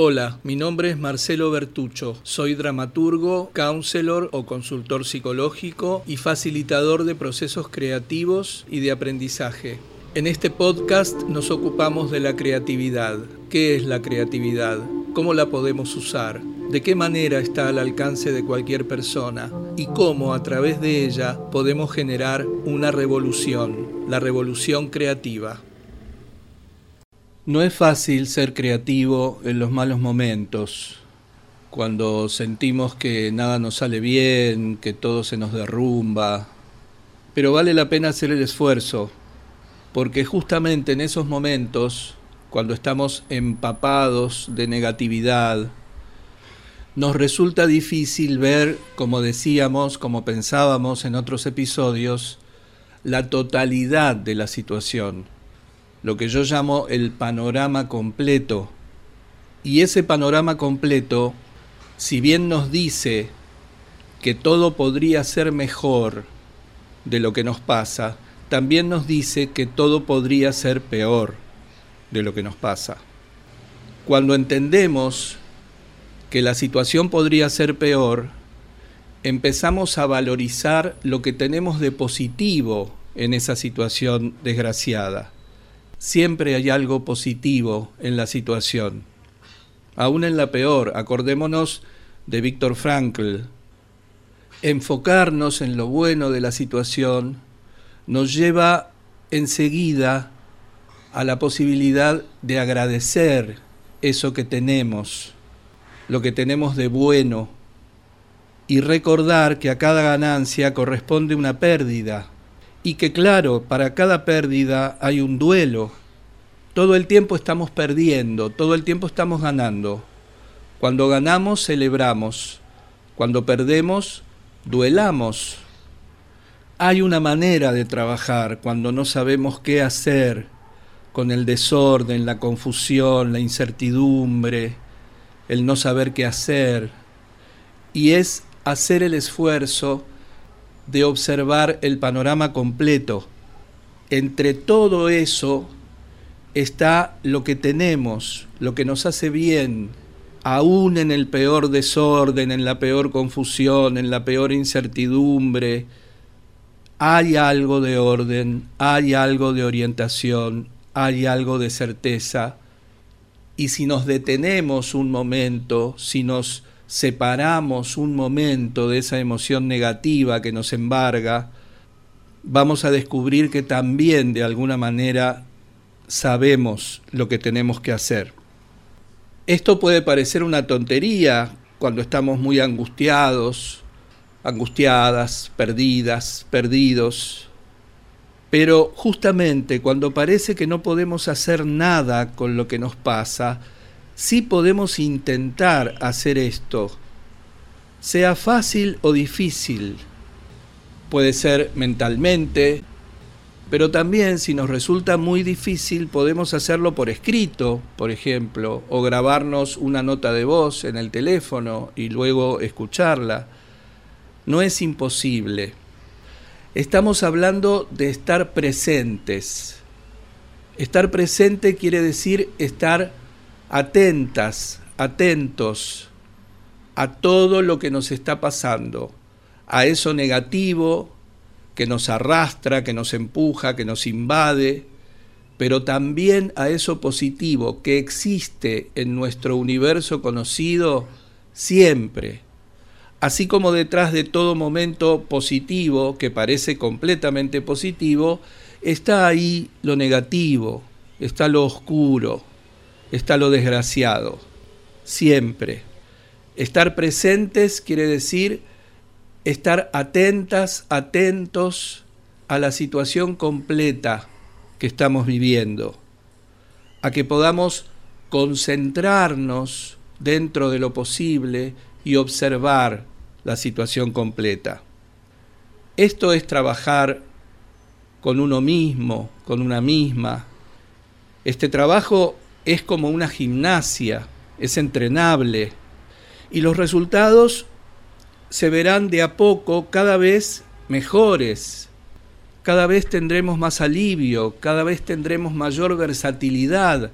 Hola, mi nombre es Marcelo Bertucho. Soy dramaturgo, counselor o consultor psicológico y facilitador de procesos creativos y de aprendizaje. En este podcast nos ocupamos de la creatividad. ¿Qué es la creatividad? ¿Cómo la podemos usar? ¿De qué manera está al alcance de cualquier persona? ¿Y cómo a través de ella podemos generar una revolución, la revolución creativa? No es fácil ser creativo en los malos momentos, cuando sentimos que nada nos sale bien, que todo se nos derrumba, pero vale la pena hacer el esfuerzo, porque justamente en esos momentos, cuando estamos empapados de negatividad, nos resulta difícil ver, como decíamos, como pensábamos en otros episodios, la totalidad de la situación lo que yo llamo el panorama completo. Y ese panorama completo, si bien nos dice que todo podría ser mejor de lo que nos pasa, también nos dice que todo podría ser peor de lo que nos pasa. Cuando entendemos que la situación podría ser peor, empezamos a valorizar lo que tenemos de positivo en esa situación desgraciada siempre hay algo positivo en la situación. Aún en la peor, acordémonos de Víctor Frankl. Enfocarnos en lo bueno de la situación nos lleva enseguida a la posibilidad de agradecer eso que tenemos, lo que tenemos de bueno, y recordar que a cada ganancia corresponde una pérdida y que claro, para cada pérdida hay un duelo. Todo el tiempo estamos perdiendo, todo el tiempo estamos ganando. Cuando ganamos, celebramos. Cuando perdemos, duelamos. Hay una manera de trabajar cuando no sabemos qué hacer con el desorden, la confusión, la incertidumbre, el no saber qué hacer. Y es hacer el esfuerzo de observar el panorama completo. Entre todo eso está lo que tenemos, lo que nos hace bien, aún en el peor desorden, en la peor confusión, en la peor incertidumbre, hay algo de orden, hay algo de orientación, hay algo de certeza. Y si nos detenemos un momento, si nos separamos un momento de esa emoción negativa que nos embarga, vamos a descubrir que también de alguna manera sabemos lo que tenemos que hacer. Esto puede parecer una tontería cuando estamos muy angustiados, angustiadas, perdidas, perdidos, pero justamente cuando parece que no podemos hacer nada con lo que nos pasa, sí podemos intentar hacer esto, sea fácil o difícil. Puede ser mentalmente, pero también si nos resulta muy difícil podemos hacerlo por escrito, por ejemplo, o grabarnos una nota de voz en el teléfono y luego escucharla. No es imposible. Estamos hablando de estar presentes. Estar presente quiere decir estar atentas, atentos a todo lo que nos está pasando, a eso negativo que nos arrastra, que nos empuja, que nos invade, pero también a eso positivo que existe en nuestro universo conocido siempre. Así como detrás de todo momento positivo, que parece completamente positivo, está ahí lo negativo, está lo oscuro, está lo desgraciado, siempre. Estar presentes quiere decir estar atentas, atentos a la situación completa que estamos viviendo, a que podamos concentrarnos dentro de lo posible y observar la situación completa. Esto es trabajar con uno mismo, con una misma. Este trabajo es como una gimnasia, es entrenable y los resultados se verán de a poco cada vez mejores. Cada vez tendremos más alivio, cada vez tendremos mayor versatilidad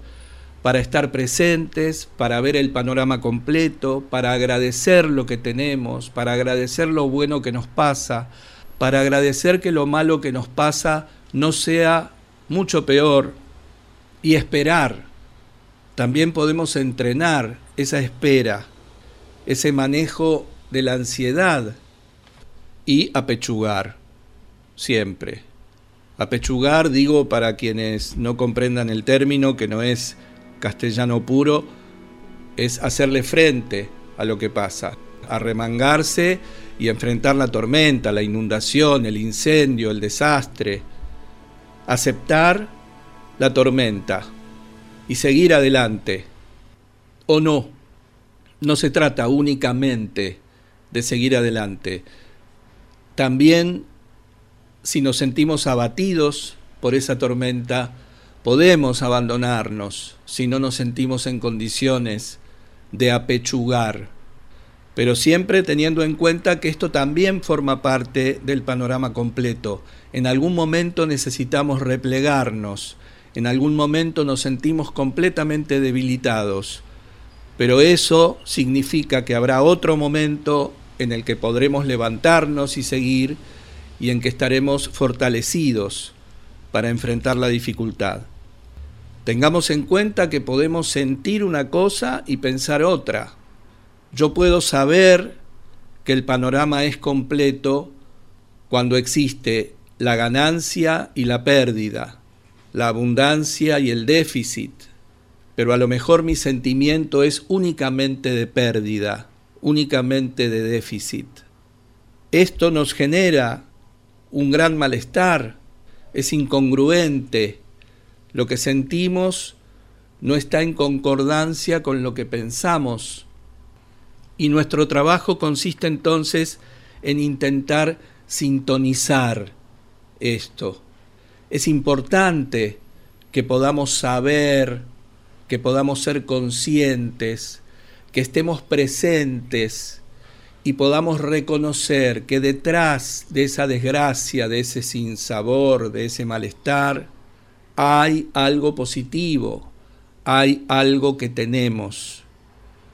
para estar presentes, para ver el panorama completo, para agradecer lo que tenemos, para agradecer lo bueno que nos pasa, para agradecer que lo malo que nos pasa no sea mucho peor y esperar. También podemos entrenar esa espera, ese manejo de la ansiedad y apechugar, siempre. Apechugar, digo para quienes no comprendan el término, que no es castellano puro, es hacerle frente a lo que pasa, arremangarse y enfrentar la tormenta, la inundación, el incendio, el desastre, aceptar la tormenta y seguir adelante. O no, no se trata únicamente de seguir adelante. También si nos sentimos abatidos por esa tormenta, podemos abandonarnos si no nos sentimos en condiciones de apechugar, pero siempre teniendo en cuenta que esto también forma parte del panorama completo. En algún momento necesitamos replegarnos, en algún momento nos sentimos completamente debilitados, pero eso significa que habrá otro momento en el que podremos levantarnos y seguir y en que estaremos fortalecidos para enfrentar la dificultad. Tengamos en cuenta que podemos sentir una cosa y pensar otra. Yo puedo saber que el panorama es completo cuando existe la ganancia y la pérdida, la abundancia y el déficit, pero a lo mejor mi sentimiento es únicamente de pérdida, únicamente de déficit. Esto nos genera un gran malestar, es incongruente, lo que sentimos no está en concordancia con lo que pensamos. Y nuestro trabajo consiste entonces en intentar sintonizar esto. Es importante que podamos saber, que podamos ser conscientes, que estemos presentes y podamos reconocer que detrás de esa desgracia, de ese sinsabor, de ese malestar, hay algo positivo, hay algo que tenemos.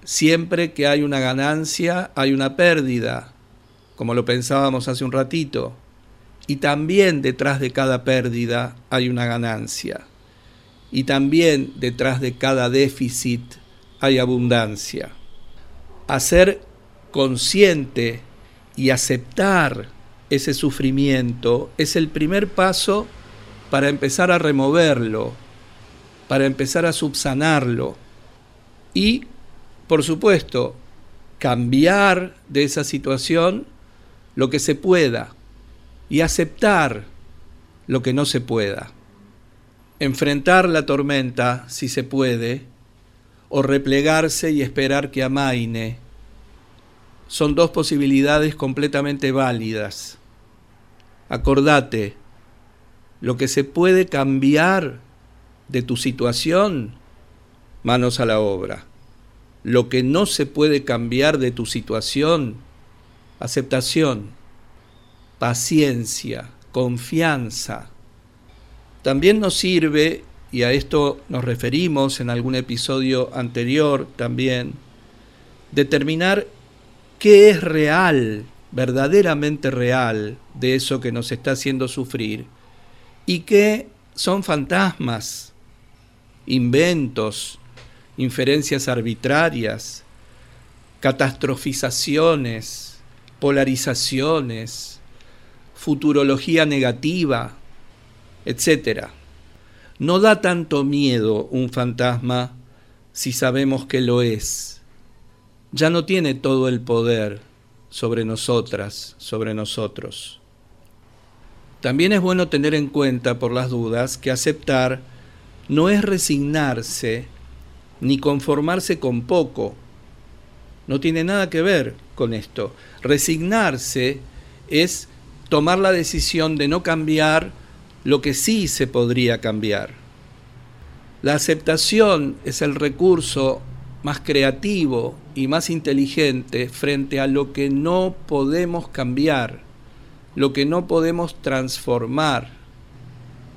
Siempre que hay una ganancia, hay una pérdida, como lo pensábamos hace un ratito. Y también detrás de cada pérdida hay una ganancia. Y también detrás de cada déficit hay abundancia. Hacer consciente y aceptar ese sufrimiento es el primer paso para empezar a removerlo, para empezar a subsanarlo y, por supuesto, cambiar de esa situación lo que se pueda y aceptar lo que no se pueda. Enfrentar la tormenta, si se puede, o replegarse y esperar que amaine, son dos posibilidades completamente válidas. Acordate, lo que se puede cambiar de tu situación, manos a la obra. Lo que no se puede cambiar de tu situación, aceptación, paciencia, confianza. También nos sirve, y a esto nos referimos en algún episodio anterior también, determinar qué es real, verdaderamente real, de eso que nos está haciendo sufrir y qué son fantasmas, inventos, inferencias arbitrarias, catastrofizaciones, polarizaciones, futurología negativa, etc. No da tanto miedo un fantasma si sabemos que lo es ya no tiene todo el poder sobre nosotras, sobre nosotros. También es bueno tener en cuenta, por las dudas, que aceptar no es resignarse ni conformarse con poco. No tiene nada que ver con esto. Resignarse es tomar la decisión de no cambiar lo que sí se podría cambiar. La aceptación es el recurso más creativo y más inteligente frente a lo que no podemos cambiar, lo que no podemos transformar,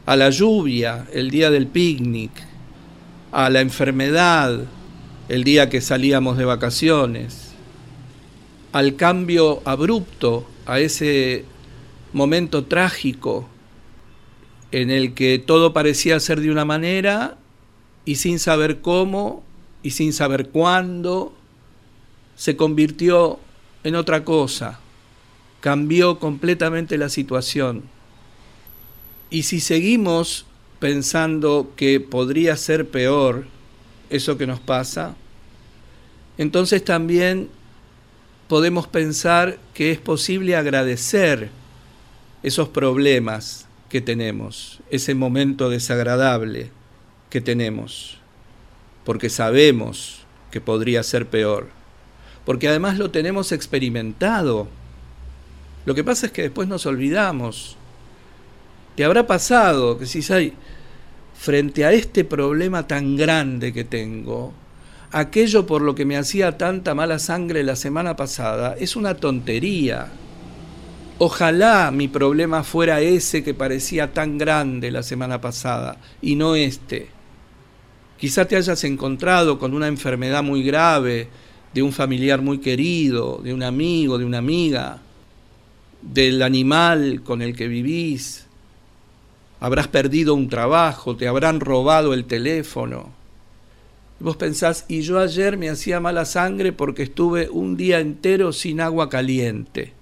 a la lluvia el día del picnic, a la enfermedad el día que salíamos de vacaciones, al cambio abrupto, a ese momento trágico en el que todo parecía ser de una manera y sin saber cómo y sin saber cuándo, se convirtió en otra cosa, cambió completamente la situación. Y si seguimos pensando que podría ser peor eso que nos pasa, entonces también podemos pensar que es posible agradecer esos problemas que tenemos, ese momento desagradable que tenemos, porque sabemos que podría ser peor, porque además lo tenemos experimentado. Lo que pasa es que después nos olvidamos. ¿Te habrá pasado que si hay frente a este problema tan grande que tengo, aquello por lo que me hacía tanta mala sangre la semana pasada es una tontería? Ojalá mi problema fuera ese que parecía tan grande la semana pasada y no este. Quizá te hayas encontrado con una enfermedad muy grave de un familiar muy querido, de un amigo, de una amiga, del animal con el que vivís. Habrás perdido un trabajo, te habrán robado el teléfono. vos pensás, y yo ayer me hacía mala sangre porque estuve un día entero sin agua caliente,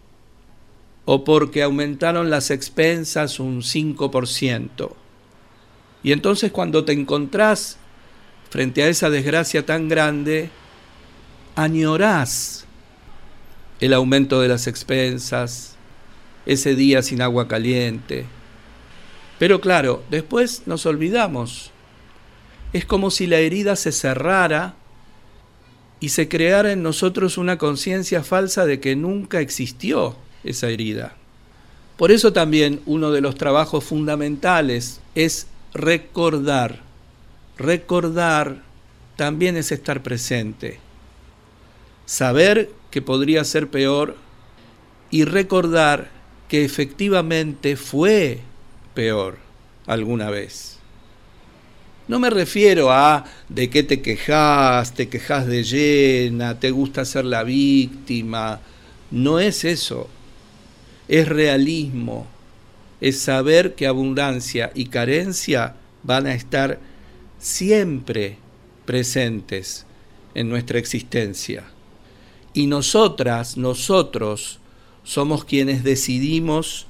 o porque aumentaron las expensas un 5%. Y entonces cuando te encontrás frente a esa desgracia tan grande, añorás el aumento de las expensas, ese día sin agua caliente. Pero claro, después nos olvidamos. Es como si la herida se cerrara y se creara en nosotros una conciencia falsa de que nunca existió esa herida. Por eso también uno de los trabajos fundamentales es recordar Recordar también es estar presente. Saber que podría ser peor y recordar que efectivamente fue peor alguna vez. No me refiero a de qué te quejas, te quejas de llena, te gusta ser la víctima. No es eso. Es realismo. Es saber que abundancia y carencia van a estar siempre presentes en nuestra existencia. Y nosotras, nosotros, somos quienes decidimos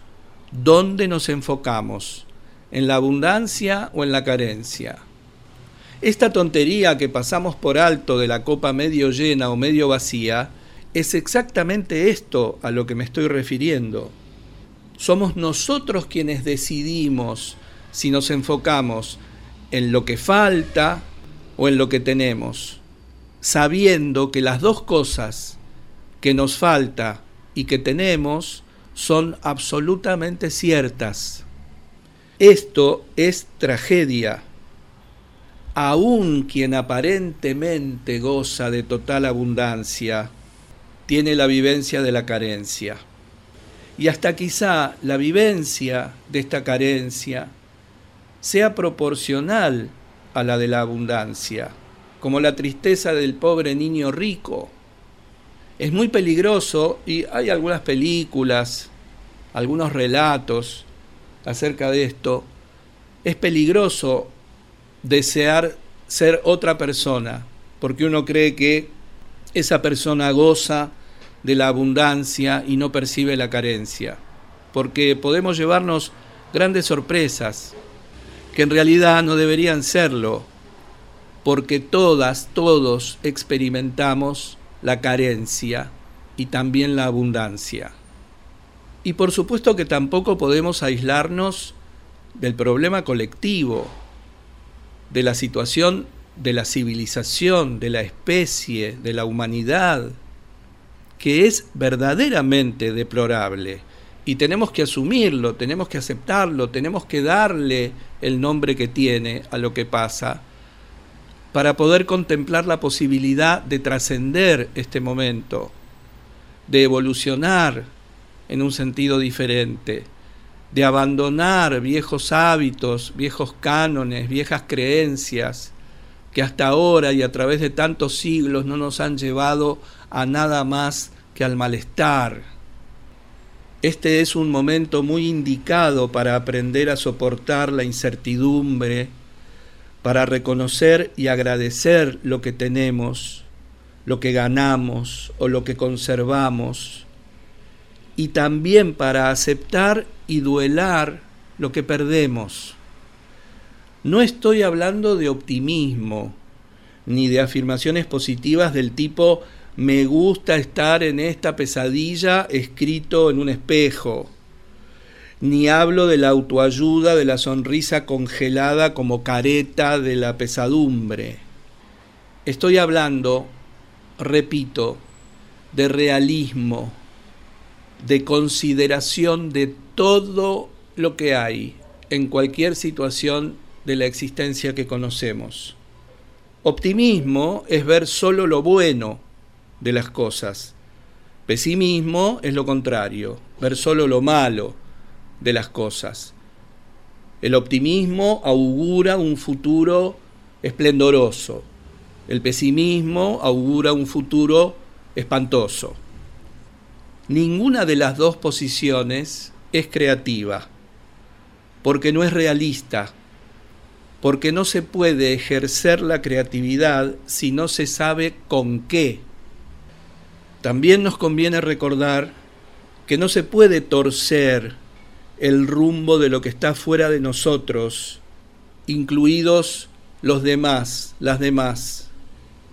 dónde nos enfocamos, en la abundancia o en la carencia. Esta tontería que pasamos por alto de la copa medio llena o medio vacía es exactamente esto a lo que me estoy refiriendo. Somos nosotros quienes decidimos si nos enfocamos en lo que falta o en lo que tenemos, sabiendo que las dos cosas que nos falta y que tenemos son absolutamente ciertas. Esto es tragedia. Aún quien aparentemente goza de total abundancia, tiene la vivencia de la carencia. Y hasta quizá la vivencia de esta carencia sea proporcional a la de la abundancia, como la tristeza del pobre niño rico. Es muy peligroso y hay algunas películas, algunos relatos acerca de esto. Es peligroso desear ser otra persona, porque uno cree que esa persona goza de la abundancia y no percibe la carencia, porque podemos llevarnos grandes sorpresas que en realidad no deberían serlo, porque todas, todos experimentamos la carencia y también la abundancia. Y por supuesto que tampoco podemos aislarnos del problema colectivo, de la situación de la civilización, de la especie, de la humanidad, que es verdaderamente deplorable. Y tenemos que asumirlo, tenemos que aceptarlo, tenemos que darle el nombre que tiene a lo que pasa para poder contemplar la posibilidad de trascender este momento, de evolucionar en un sentido diferente, de abandonar viejos hábitos, viejos cánones, viejas creencias, que hasta ahora y a través de tantos siglos no nos han llevado a nada más que al malestar. Este es un momento muy indicado para aprender a soportar la incertidumbre, para reconocer y agradecer lo que tenemos, lo que ganamos o lo que conservamos, y también para aceptar y duelar lo que perdemos. No estoy hablando de optimismo, ni de afirmaciones positivas del tipo me gusta estar en esta pesadilla escrito en un espejo, ni hablo de la autoayuda de la sonrisa congelada como careta de la pesadumbre. Estoy hablando, repito, de realismo, de consideración de todo lo que hay en cualquier situación de la existencia que conocemos. Optimismo es ver solo lo bueno de las cosas. Pesimismo es lo contrario, ver solo lo malo de las cosas. El optimismo augura un futuro esplendoroso. El pesimismo augura un futuro espantoso. Ninguna de las dos posiciones es creativa, porque no es realista, porque no se puede ejercer la creatividad si no se sabe con qué. También nos conviene recordar que no se puede torcer el rumbo de lo que está fuera de nosotros, incluidos los demás, las demás,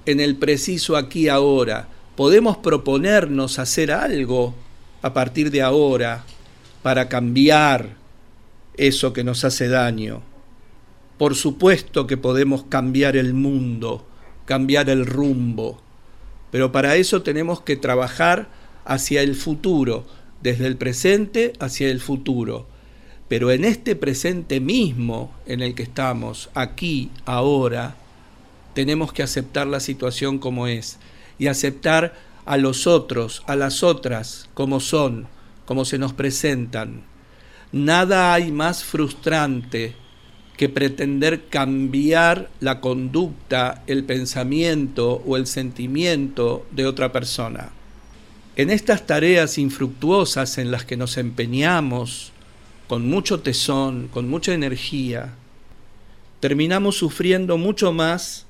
en el preciso aquí ahora. Podemos proponernos hacer algo a partir de ahora para cambiar eso que nos hace daño. Por supuesto que podemos cambiar el mundo, cambiar el rumbo, pero para eso tenemos que trabajar hacia el futuro, desde el presente hacia el futuro. Pero en este presente mismo en el que estamos, aquí, ahora, tenemos que aceptar la situación como es y aceptar a los otros, a las otras, como son, como se nos presentan. Nada hay más frustrante que pretender cambiar la conducta, el pensamiento o el sentimiento de otra persona. En estas tareas infructuosas en las que nos empeñamos con mucho tesón, con mucha energía, terminamos sufriendo mucho más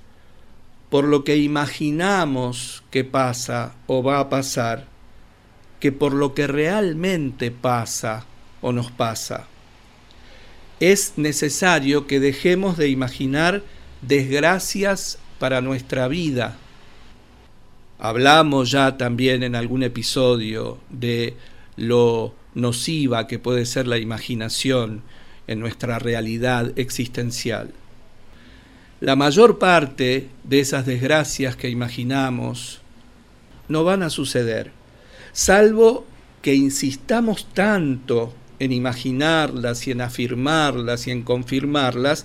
por lo que imaginamos que pasa o va a pasar que por lo que realmente pasa o nos pasa es necesario que dejemos de imaginar desgracias para nuestra vida. Hablamos ya también en algún episodio de lo nociva que puede ser la imaginación en nuestra realidad existencial. La mayor parte de esas desgracias que imaginamos no van a suceder, salvo que insistamos tanto en imaginarlas y en afirmarlas y en confirmarlas,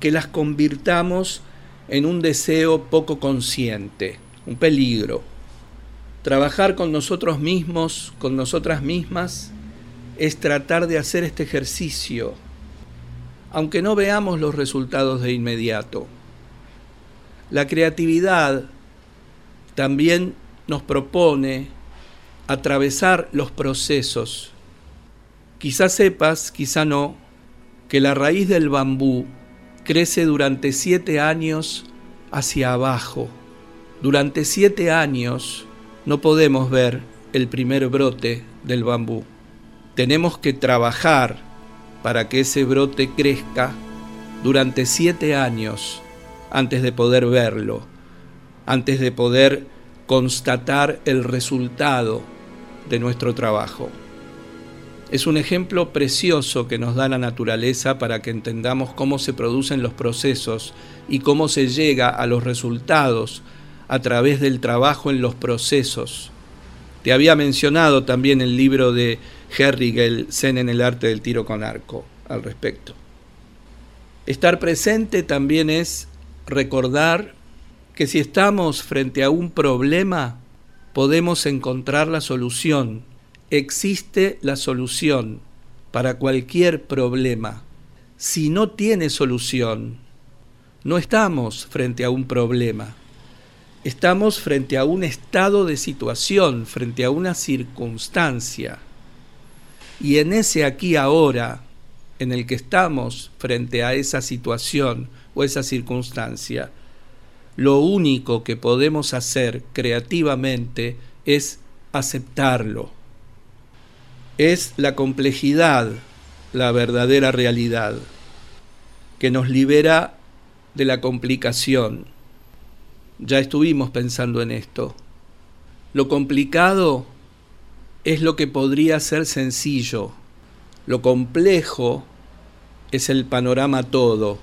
que las convirtamos en un deseo poco consciente, un peligro. Trabajar con nosotros mismos, con nosotras mismas, es tratar de hacer este ejercicio, aunque no veamos los resultados de inmediato. La creatividad también nos propone atravesar los procesos Quizá sepas, quizá no, que la raíz del bambú crece durante siete años hacia abajo. Durante siete años no podemos ver el primer brote del bambú. Tenemos que trabajar para que ese brote crezca durante siete años antes de poder verlo, antes de poder constatar el resultado de nuestro trabajo. Es un ejemplo precioso que nos da la naturaleza para que entendamos cómo se producen los procesos y cómo se llega a los resultados a través del trabajo en los procesos. Te había mencionado también el libro de Herrigel, Zen en el arte del tiro con arco, al respecto. Estar presente también es recordar que si estamos frente a un problema, podemos encontrar la solución existe la solución para cualquier problema. Si no tiene solución, No estamos frente a un problema, estamos frente a un estado de situación, frente a una circunstancia. Y en ese aquí ahora, en el que estamos frente a esa situación o esa circunstancia, lo único que podemos hacer creativamente es aceptarlo. Es la complejidad la verdadera realidad, que nos libera de la complicación. Ya estuvimos pensando en esto. Lo complicado es lo que podría ser sencillo. Lo complejo es el panorama todo,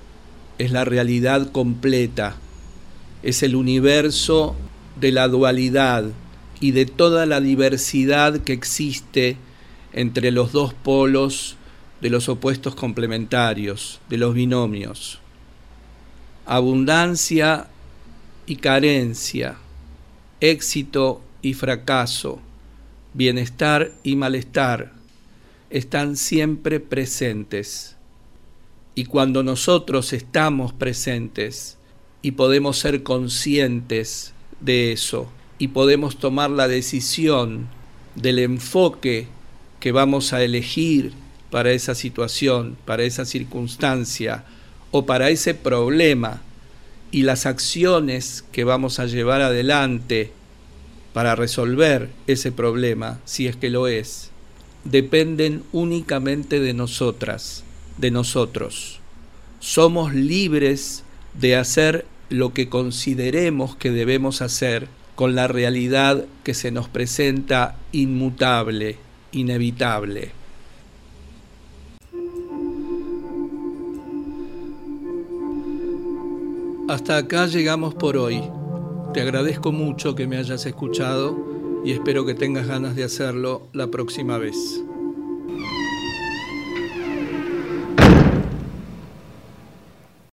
es la realidad completa, es el universo de la dualidad y de toda la diversidad que existe entre los dos polos de los opuestos complementarios, de los binomios. Abundancia y carencia, éxito y fracaso, bienestar y malestar están siempre presentes. Y cuando nosotros estamos presentes y podemos ser conscientes de eso y podemos tomar la decisión del enfoque que vamos a elegir para esa situación, para esa circunstancia o para ese problema y las acciones que vamos a llevar adelante para resolver ese problema, si es que lo es, dependen únicamente de nosotras, de nosotros. Somos libres de hacer lo que consideremos que debemos hacer con la realidad que se nos presenta inmutable, inevitable. Hasta acá llegamos por hoy. Te agradezco mucho que me hayas escuchado y espero que tengas ganas de hacerlo la próxima vez.